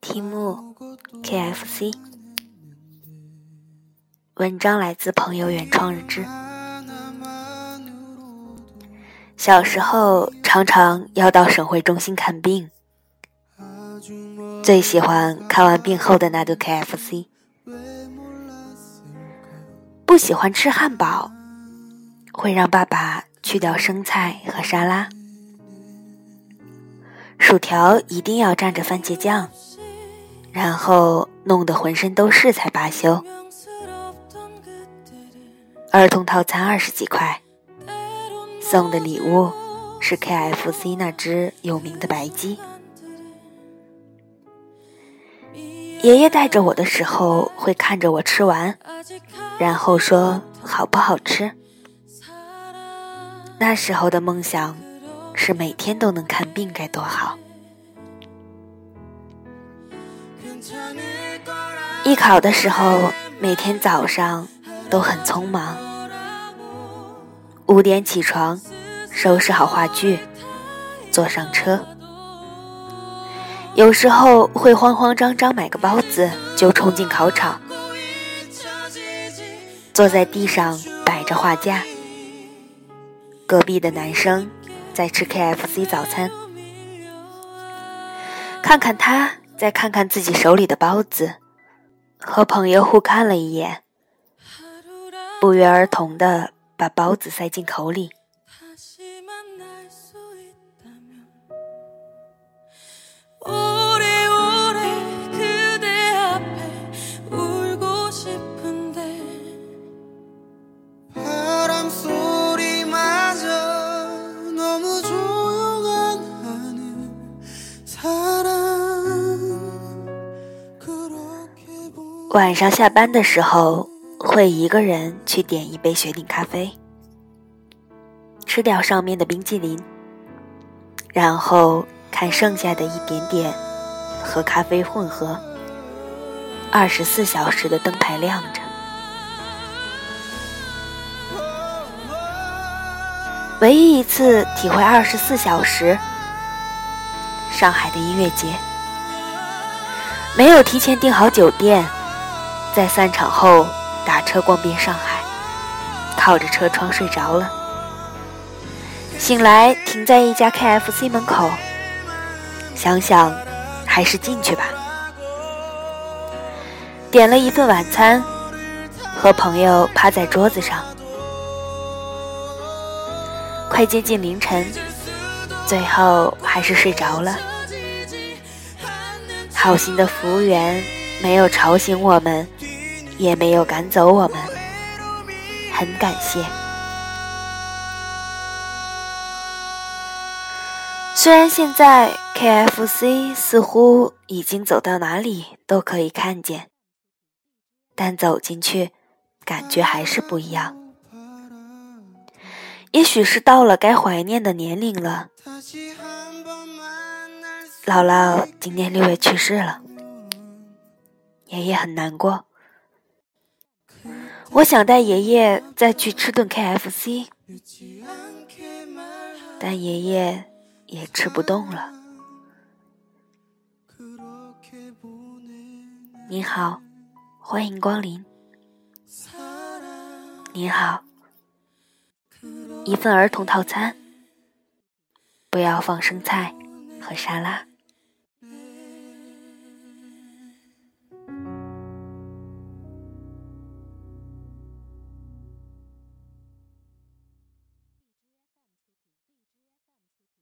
题目：KFC。文章来自朋友原创日志。小时候常常要到省会中心看病，最喜欢看完病后的那顿 KFC。不喜欢吃汉堡，会让爸爸去掉生菜和沙拉，薯条一定要蘸着番茄酱，然后弄得浑身都是才罢休。儿童套餐二十几块，送的礼物是 KFC 那只有名的白鸡。爷爷带着我的时候，会看着我吃完。然后说好不好吃？那时候的梦想是每天都能看病，该多好！艺考的时候，每天早上都很匆忙，五点起床，收拾好话剧，坐上车。有时候会慌慌张张买个包子，就冲进考场。坐在地上摆着画架，隔壁的男生在吃 KFC 早餐，看看他，再看看自己手里的包子，和朋友互看了一眼，不约而同的把包子塞进口里。晚上下班的时候，会一个人去点一杯雪顶咖啡，吃掉上面的冰激凌，然后看剩下的一点点和咖啡混合。二十四小时的灯牌亮着，唯一一次体会二十四小时。上海的音乐节，没有提前订好酒店。在散场后打车逛遍上海，靠着车窗睡着了。醒来停在一家 KFC 门口，想想还是进去吧。点了一份晚餐，和朋友趴在桌子上。快接近凌晨，最后还是睡着了。好心的服务员没有吵醒我们。也没有赶走我们，很感谢。虽然现在 KFC 似乎已经走到哪里都可以看见，但走进去感觉还是不一样。也许是到了该怀念的年龄了。姥姥今年六月去世了，爷爷很难过。我想带爷爷再去吃顿 KFC，但爷爷也吃不动了。您好，欢迎光临。您好，一份儿童套餐，不要放生菜和沙拉。